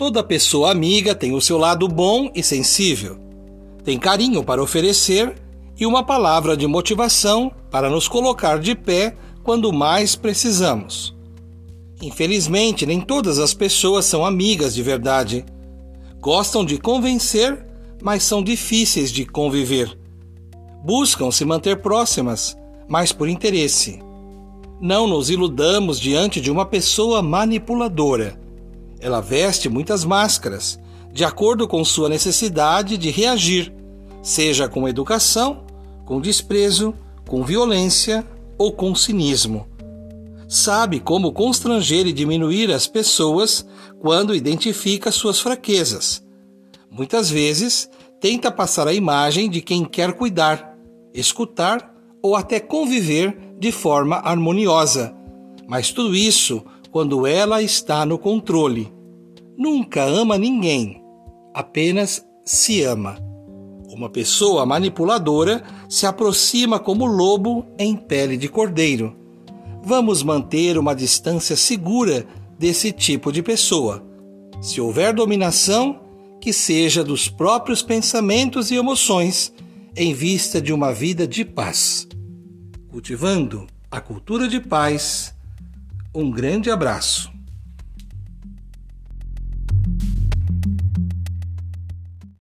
Toda pessoa amiga tem o seu lado bom e sensível. Tem carinho para oferecer e uma palavra de motivação para nos colocar de pé quando mais precisamos. Infelizmente, nem todas as pessoas são amigas de verdade. Gostam de convencer, mas são difíceis de conviver. Buscam se manter próximas, mas por interesse. Não nos iludamos diante de uma pessoa manipuladora. Ela veste muitas máscaras, de acordo com sua necessidade de reagir, seja com educação, com desprezo, com violência ou com cinismo. Sabe como constranger e diminuir as pessoas quando identifica suas fraquezas. Muitas vezes, tenta passar a imagem de quem quer cuidar, escutar ou até conviver de forma harmoniosa. Mas tudo isso quando ela está no controle. Nunca ama ninguém, apenas se ama. Uma pessoa manipuladora se aproxima como lobo em pele de cordeiro. Vamos manter uma distância segura desse tipo de pessoa. Se houver dominação, que seja dos próprios pensamentos e emoções em vista de uma vida de paz. Cultivando a cultura de paz, um grande abraço.